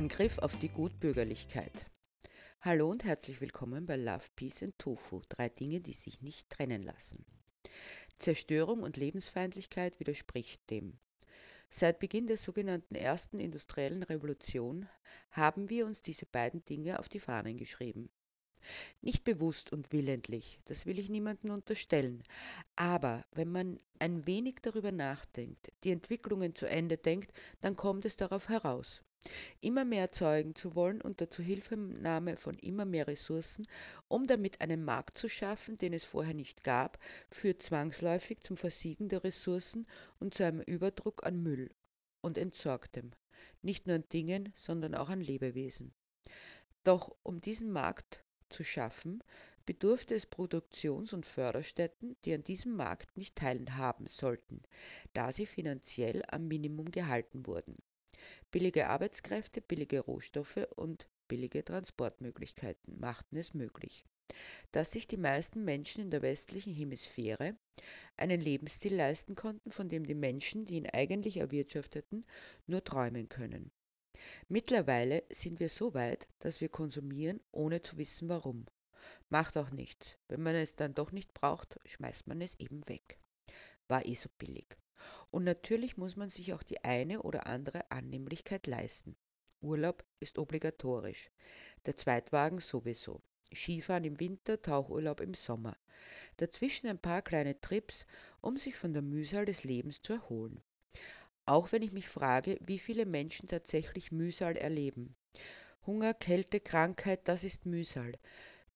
Angriff auf die Gutbürgerlichkeit. Hallo und herzlich willkommen bei Love, Peace and Tofu, drei Dinge, die sich nicht trennen lassen. Zerstörung und Lebensfeindlichkeit widerspricht dem. Seit Beginn der sogenannten ersten industriellen Revolution haben wir uns diese beiden Dinge auf die Fahnen geschrieben. Nicht bewusst und willentlich, das will ich niemandem unterstellen. Aber wenn man ein wenig darüber nachdenkt, die Entwicklungen zu Ende denkt, dann kommt es darauf heraus. Immer mehr erzeugen zu wollen unter Zuhilfenahme von immer mehr Ressourcen, um damit einen Markt zu schaffen, den es vorher nicht gab, führt zwangsläufig zum Versiegen der Ressourcen und zu einem Überdruck an Müll und Entsorgtem, nicht nur an Dingen, sondern auch an Lebewesen. Doch um diesen Markt zu schaffen, bedurfte es Produktions- und Förderstätten, die an diesem Markt nicht teilhaben sollten, da sie finanziell am Minimum gehalten wurden. Billige Arbeitskräfte, billige Rohstoffe und billige Transportmöglichkeiten machten es möglich, dass sich die meisten Menschen in der westlichen Hemisphäre einen Lebensstil leisten konnten, von dem die Menschen, die ihn eigentlich erwirtschafteten, nur träumen können. Mittlerweile sind wir so weit, dass wir konsumieren, ohne zu wissen warum. Macht auch nichts. Wenn man es dann doch nicht braucht, schmeißt man es eben weg. War eh so billig. Und natürlich muss man sich auch die eine oder andere Annehmlichkeit leisten. Urlaub ist obligatorisch. Der Zweitwagen sowieso. Skifahren im Winter, Tauchurlaub im Sommer. Dazwischen ein paar kleine Trips, um sich von der Mühsal des Lebens zu erholen. Auch wenn ich mich frage, wie viele Menschen tatsächlich Mühsal erleben. Hunger, Kälte, Krankheit, das ist Mühsal.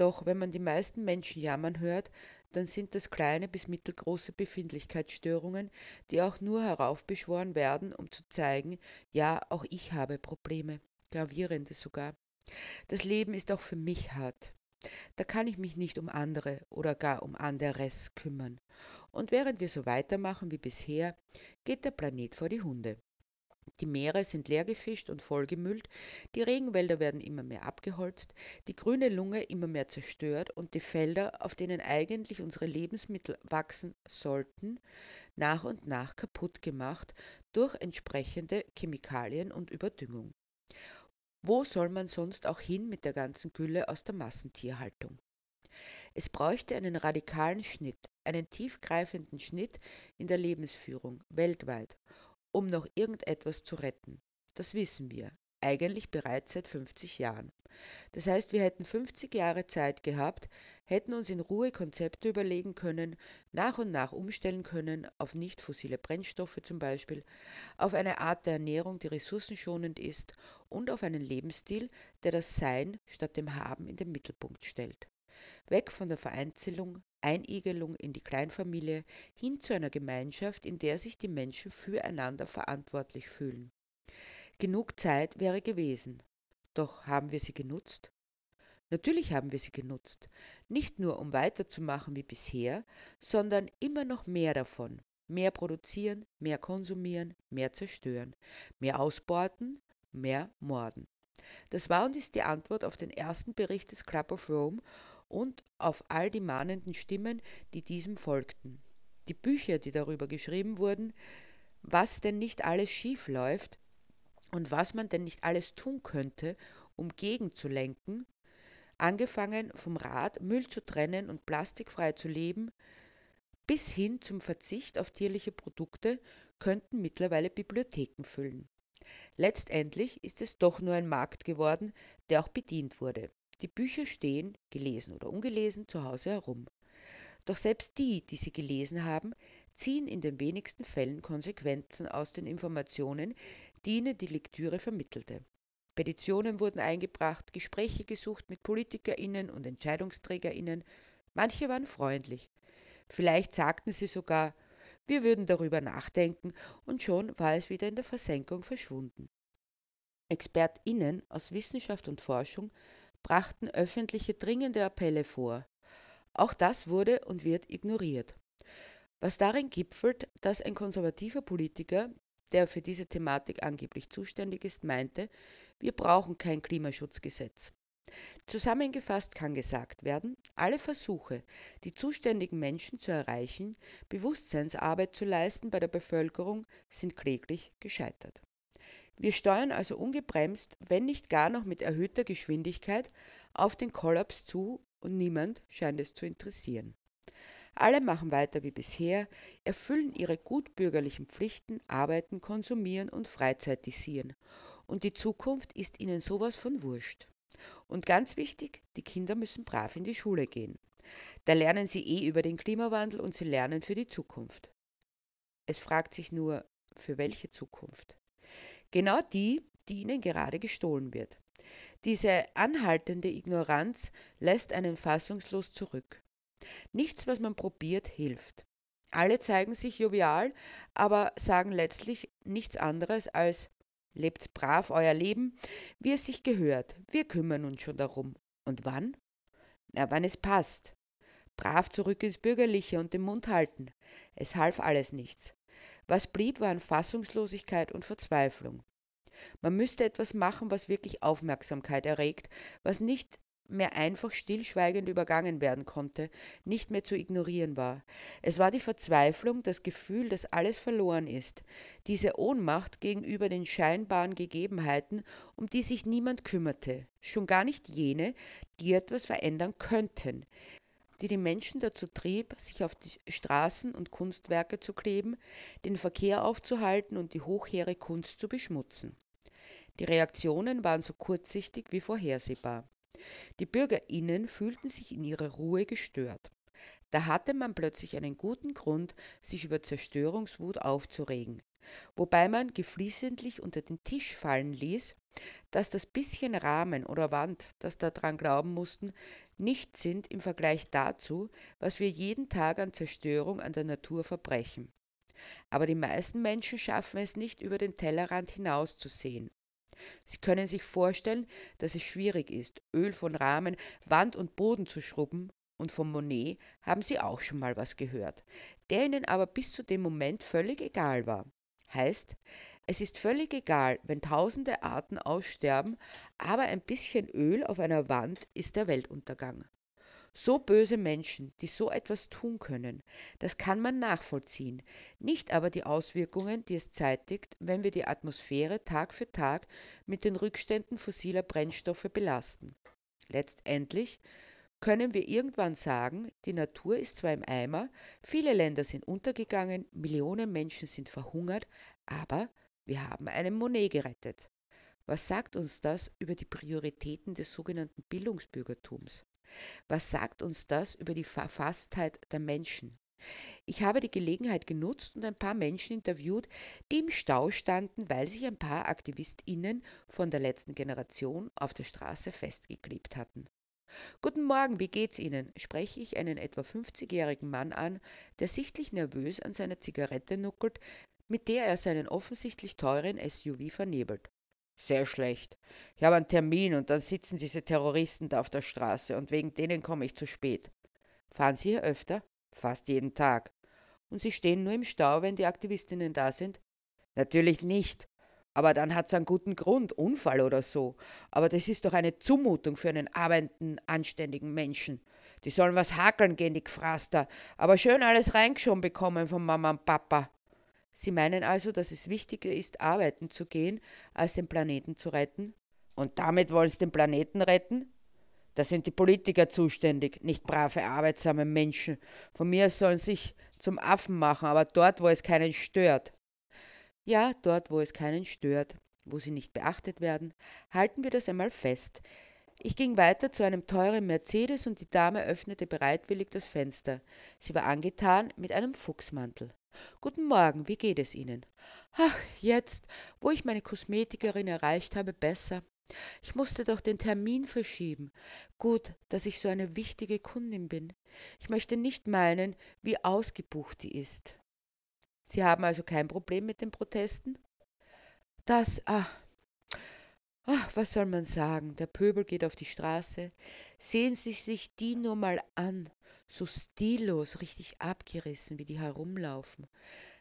Doch wenn man die meisten Menschen jammern hört, dann sind das kleine bis mittelgroße Befindlichkeitsstörungen, die auch nur heraufbeschworen werden, um zu zeigen, ja, auch ich habe Probleme, gravierende sogar. Das Leben ist auch für mich hart. Da kann ich mich nicht um andere oder gar um anderes kümmern. Und während wir so weitermachen wie bisher, geht der Planet vor die Hunde. Die Meere sind leergefischt und vollgemüllt, die Regenwälder werden immer mehr abgeholzt, die grüne Lunge immer mehr zerstört und die Felder, auf denen eigentlich unsere Lebensmittel wachsen sollten, nach und nach kaputt gemacht durch entsprechende Chemikalien und Überdüngung. Wo soll man sonst auch hin mit der ganzen Gülle aus der Massentierhaltung? Es bräuchte einen radikalen Schnitt, einen tiefgreifenden Schnitt in der Lebensführung weltweit, um noch irgendetwas zu retten. Das wissen wir, eigentlich bereits seit 50 Jahren. Das heißt, wir hätten 50 Jahre Zeit gehabt, hätten uns in Ruhe Konzepte überlegen können, nach und nach umstellen können auf nicht fossile Brennstoffe zum Beispiel, auf eine Art der Ernährung, die ressourcenschonend ist und auf einen Lebensstil, der das Sein statt dem Haben in den Mittelpunkt stellt. Weg von der Vereinzelung, Einigelung in die Kleinfamilie hin zu einer Gemeinschaft, in der sich die Menschen füreinander verantwortlich fühlen. Genug Zeit wäre gewesen. Doch haben wir sie genutzt? Natürlich haben wir sie genutzt, nicht nur um weiterzumachen wie bisher, sondern immer noch mehr davon. Mehr produzieren, mehr konsumieren, mehr zerstören, mehr ausbeuten, mehr morden. Das war und ist die Antwort auf den ersten Bericht des Club of Rome und auf all die mahnenden Stimmen, die diesem folgten. Die Bücher, die darüber geschrieben wurden, was denn nicht alles schief läuft und was man denn nicht alles tun könnte, um gegenzulenken, angefangen vom Rat, Müll zu trennen und plastikfrei zu leben, bis hin zum Verzicht auf tierliche Produkte, könnten mittlerweile Bibliotheken füllen. Letztendlich ist es doch nur ein Markt geworden, der auch bedient wurde. Die Bücher stehen, gelesen oder ungelesen, zu Hause herum. Doch selbst die, die sie gelesen haben, ziehen in den wenigsten Fällen Konsequenzen aus den Informationen, die ihnen die Lektüre vermittelte. Petitionen wurden eingebracht, Gespräche gesucht mit PolitikerInnen und EntscheidungsträgerInnen. Manche waren freundlich. Vielleicht sagten sie sogar, wir würden darüber nachdenken, und schon war es wieder in der Versenkung verschwunden. ExpertInnen aus Wissenschaft und Forschung brachten öffentliche dringende Appelle vor. Auch das wurde und wird ignoriert. Was darin gipfelt, dass ein konservativer Politiker, der für diese Thematik angeblich zuständig ist, meinte, wir brauchen kein Klimaschutzgesetz. Zusammengefasst kann gesagt werden, alle Versuche, die zuständigen Menschen zu erreichen, Bewusstseinsarbeit zu leisten bei der Bevölkerung, sind kläglich gescheitert. Wir steuern also ungebremst, wenn nicht gar noch mit erhöhter Geschwindigkeit, auf den Kollaps zu und niemand scheint es zu interessieren. Alle machen weiter wie bisher, erfüllen ihre gutbürgerlichen Pflichten, arbeiten, konsumieren und freizeitisieren. Und die Zukunft ist ihnen sowas von wurscht. Und ganz wichtig, die Kinder müssen brav in die Schule gehen. Da lernen sie eh über den Klimawandel und sie lernen für die Zukunft. Es fragt sich nur, für welche Zukunft? Genau die, die ihnen gerade gestohlen wird. Diese anhaltende Ignoranz lässt einen fassungslos zurück. Nichts, was man probiert, hilft. Alle zeigen sich jovial, aber sagen letztlich nichts anderes als Lebt brav euer Leben, wie es sich gehört. Wir kümmern uns schon darum. Und wann? Na, wann es passt. Brav zurück ins Bürgerliche und den Mund halten. Es half alles nichts. Was blieb, waren Fassungslosigkeit und Verzweiflung. Man müsste etwas machen, was wirklich Aufmerksamkeit erregt, was nicht mehr einfach stillschweigend übergangen werden konnte, nicht mehr zu ignorieren war. Es war die Verzweiflung, das Gefühl, dass alles verloren ist, diese Ohnmacht gegenüber den scheinbaren Gegebenheiten, um die sich niemand kümmerte, schon gar nicht jene, die etwas verändern könnten, die die Menschen dazu trieb, sich auf die Straßen und Kunstwerke zu kleben, den Verkehr aufzuhalten und die hochhehre Kunst zu beschmutzen. Die Reaktionen waren so kurzsichtig wie vorhersehbar. Die Bürgerinnen fühlten sich in ihrer Ruhe gestört. Da hatte man plötzlich einen guten Grund, sich über Zerstörungswut aufzuregen, wobei man geflissentlich unter den Tisch fallen ließ, dass das bisschen Rahmen oder Wand, das da dran glauben mussten, nichts sind im Vergleich dazu, was wir jeden Tag an Zerstörung an der Natur verbrechen. Aber die meisten Menschen schaffen es nicht, über den Tellerrand hinauszusehen. Sie können sich vorstellen, dass es schwierig ist, Öl von Rahmen, Wand und Boden zu schrubben, und von Monet haben Sie auch schon mal was gehört, der Ihnen aber bis zu dem Moment völlig egal war. Heißt, es ist völlig egal, wenn tausende Arten aussterben, aber ein bisschen Öl auf einer Wand ist der Weltuntergang. So böse Menschen, die so etwas tun können, das kann man nachvollziehen, nicht aber die Auswirkungen, die es zeitigt, wenn wir die Atmosphäre Tag für Tag mit den Rückständen fossiler Brennstoffe belasten. Letztendlich können wir irgendwann sagen, die Natur ist zwar im Eimer, viele Länder sind untergegangen, Millionen Menschen sind verhungert, aber wir haben einen Monet gerettet. Was sagt uns das über die Prioritäten des sogenannten Bildungsbürgertums? Was sagt uns das über die Verfasstheit der Menschen? Ich habe die Gelegenheit genutzt und ein paar Menschen interviewt, die im Stau standen, weil sich ein paar AktivistInnen von der letzten Generation auf der Straße festgeklebt hatten. Guten Morgen, wie geht's Ihnen? spreche ich einen etwa 50-jährigen Mann an, der sichtlich nervös an seiner Zigarette nuckelt, mit der er seinen offensichtlich teuren SUV vernebelt. Sehr schlecht. Ich habe einen Termin und dann sitzen diese Terroristen da auf der Straße und wegen denen komme ich zu spät. Fahren Sie hier öfter? Fast jeden Tag. Und Sie stehen nur im Stau, wenn die Aktivistinnen da sind? Natürlich nicht. Aber dann hat's einen guten Grund, Unfall oder so. Aber das ist doch eine Zumutung für einen arbeitenden, anständigen Menschen. Die sollen was hakeln gehen, die Gefraster, aber schön alles reingeschoben bekommen von Mama und Papa. Sie meinen also, dass es wichtiger ist, arbeiten zu gehen, als den Planeten zu retten? Und damit wollen Sie den Planeten retten? Da sind die Politiker zuständig, nicht brave, arbeitsame Menschen. Von mir sollen sich zum Affen machen, aber dort, wo es keinen stört. Ja, dort, wo es keinen stört, wo sie nicht beachtet werden, halten wir das einmal fest. Ich ging weiter zu einem teuren Mercedes und die Dame öffnete bereitwillig das Fenster. Sie war angetan mit einem Fuchsmantel. Guten Morgen, wie geht es Ihnen? Ach, jetzt, wo ich meine Kosmetikerin erreicht habe, besser. Ich musste doch den Termin verschieben. Gut, dass ich so eine wichtige Kundin bin. Ich möchte nicht meinen, wie ausgebucht die ist. Sie haben also kein Problem mit den Protesten? Das, ah, Ach, was soll man sagen? Der Pöbel geht auf die Straße. Sehen Sie sich die nur mal an so stillos, richtig abgerissen, wie die herumlaufen.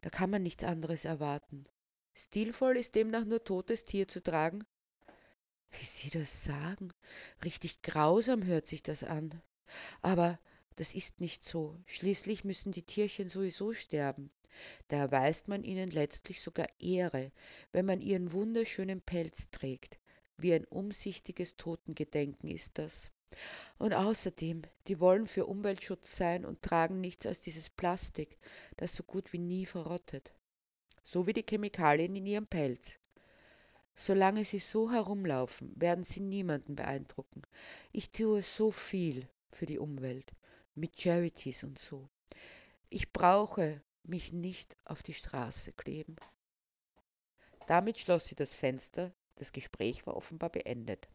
Da kann man nichts anderes erwarten. Stilvoll ist demnach nur totes Tier zu tragen? Wie Sie das sagen, richtig grausam hört sich das an. Aber das ist nicht so. Schließlich müssen die Tierchen sowieso sterben. Da erweist man ihnen letztlich sogar Ehre, wenn man ihren wunderschönen Pelz trägt. Wie ein umsichtiges Totengedenken ist das. Und außerdem, die wollen für Umweltschutz sein und tragen nichts als dieses Plastik, das so gut wie nie verrottet. So wie die Chemikalien in ihrem Pelz. Solange sie so herumlaufen, werden sie niemanden beeindrucken. Ich tue so viel für die Umwelt, mit Charities und so. Ich brauche mich nicht auf die Straße kleben. Damit schloss sie das Fenster, das Gespräch war offenbar beendet.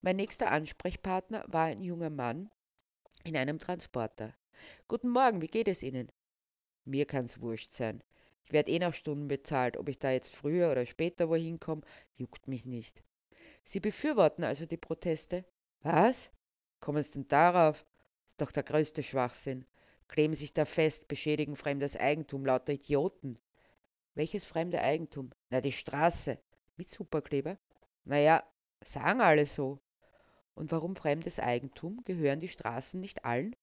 Mein nächster Ansprechpartner war ein junger Mann in einem Transporter. Guten Morgen, wie geht es Ihnen? Mir kann's wurscht sein. Ich werde eh nach Stunden bezahlt. Ob ich da jetzt früher oder später wohin komme, juckt mich nicht. Sie befürworten also die Proteste? Was? Kommen Sie denn darauf? Ist doch der größte Schwachsinn. Kleben sich da fest, beschädigen fremdes Eigentum, lauter Idioten. Welches fremde Eigentum? Na, die Straße. Mit Superkleber? Naja, sagen alle so. Und warum fremdes Eigentum? Gehören die Straßen nicht allen?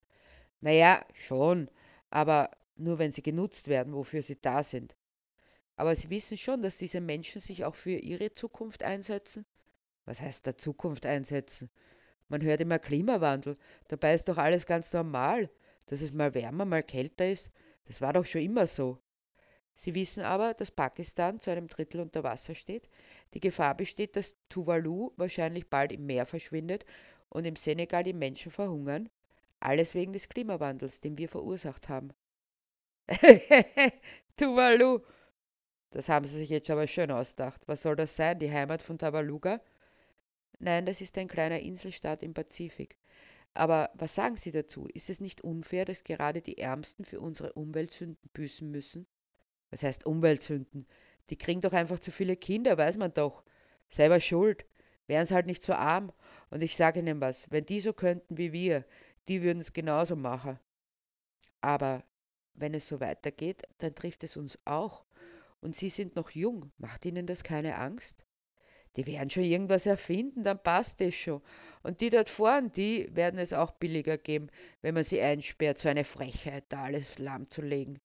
Naja, schon, aber nur wenn sie genutzt werden, wofür sie da sind. Aber Sie wissen schon, dass diese Menschen sich auch für ihre Zukunft einsetzen? Was heißt da Zukunft einsetzen? Man hört immer Klimawandel. Dabei ist doch alles ganz normal. Dass es mal wärmer, mal kälter ist. Das war doch schon immer so. Sie wissen aber, dass Pakistan zu einem Drittel unter Wasser steht. Die Gefahr besteht, dass Tuvalu wahrscheinlich bald im Meer verschwindet und im Senegal die Menschen verhungern. Alles wegen des Klimawandels, den wir verursacht haben. Tuvalu! Das haben Sie sich jetzt aber schön ausgedacht. Was soll das sein, die Heimat von Tavaluga? Nein, das ist ein kleiner Inselstaat im Pazifik. Aber was sagen Sie dazu? Ist es nicht unfair, dass gerade die Ärmsten für unsere Umweltsünden büßen müssen? Was heißt Umweltsünden? Die kriegen doch einfach zu viele Kinder, weiß man doch. Selber schuld. Wären sie halt nicht so arm. Und ich sage Ihnen was, wenn die so könnten wie wir, die würden es genauso machen. Aber wenn es so weitergeht, dann trifft es uns auch. Und Sie sind noch jung. Macht Ihnen das keine Angst? Die werden schon irgendwas erfinden, dann passt es schon. Und die dort vorn, die werden es auch billiger geben, wenn man sie einsperrt, so eine Frechheit, da alles lahmzulegen.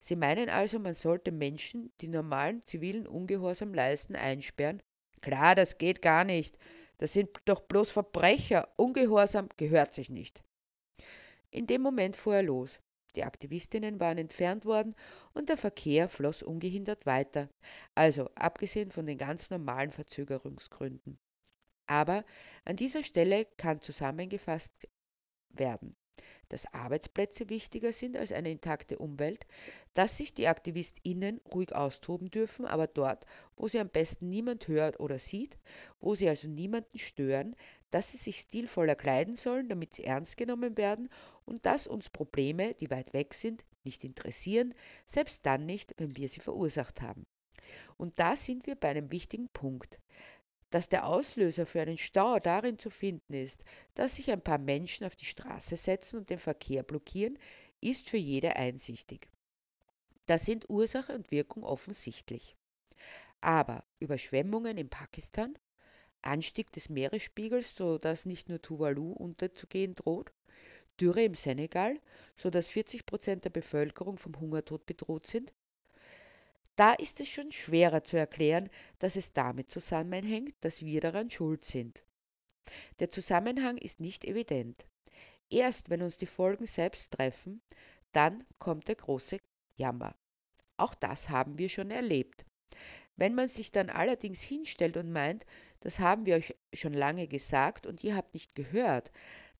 Sie meinen also, man sollte Menschen, die normalen zivilen Ungehorsam leisten, einsperren? Klar, das geht gar nicht. Das sind doch bloß Verbrecher. Ungehorsam gehört sich nicht. In dem Moment fuhr er los. Die Aktivistinnen waren entfernt worden und der Verkehr floss ungehindert weiter, also abgesehen von den ganz normalen Verzögerungsgründen. Aber an dieser Stelle kann zusammengefasst werden dass Arbeitsplätze wichtiger sind als eine intakte Umwelt, dass sich die AktivistInnen ruhig austoben dürfen, aber dort, wo sie am besten niemand hört oder sieht, wo sie also niemanden stören, dass sie sich stilvoller kleiden sollen, damit sie ernst genommen werden und dass uns Probleme, die weit weg sind, nicht interessieren, selbst dann nicht, wenn wir sie verursacht haben. Und da sind wir bei einem wichtigen Punkt dass der Auslöser für einen Stau darin zu finden ist, dass sich ein paar Menschen auf die Straße setzen und den Verkehr blockieren, ist für jede einsichtig. Da sind Ursache und Wirkung offensichtlich. Aber Überschwemmungen in Pakistan, Anstieg des Meeresspiegels, sodass nicht nur Tuvalu unterzugehen droht, Dürre im Senegal, sodass 40 Prozent der Bevölkerung vom Hungertod bedroht sind, da ist es schon schwerer zu erklären, dass es damit zusammenhängt, dass wir daran schuld sind. Der Zusammenhang ist nicht evident. Erst wenn uns die Folgen selbst treffen, dann kommt der große Jammer. Auch das haben wir schon erlebt. Wenn man sich dann allerdings hinstellt und meint, das haben wir euch schon lange gesagt und ihr habt nicht gehört,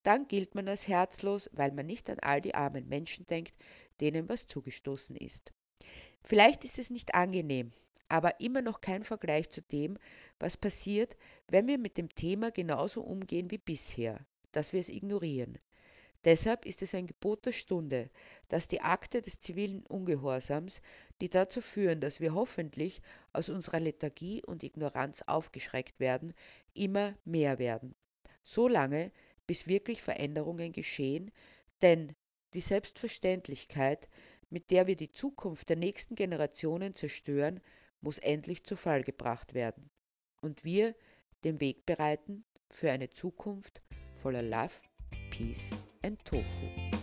dann gilt man als herzlos, weil man nicht an all die armen Menschen denkt, denen was zugestoßen ist. Vielleicht ist es nicht angenehm, aber immer noch kein Vergleich zu dem, was passiert, wenn wir mit dem Thema genauso umgehen wie bisher, dass wir es ignorieren. Deshalb ist es ein Gebot der Stunde, dass die Akte des zivilen Ungehorsams, die dazu führen, dass wir hoffentlich aus unserer Lethargie und Ignoranz aufgeschreckt werden, immer mehr werden. So lange, bis wirklich Veränderungen geschehen, denn die Selbstverständlichkeit, mit der wir die Zukunft der nächsten Generationen zerstören, muss endlich zu Fall gebracht werden und wir den Weg bereiten für eine Zukunft voller Love, Peace and Tofu.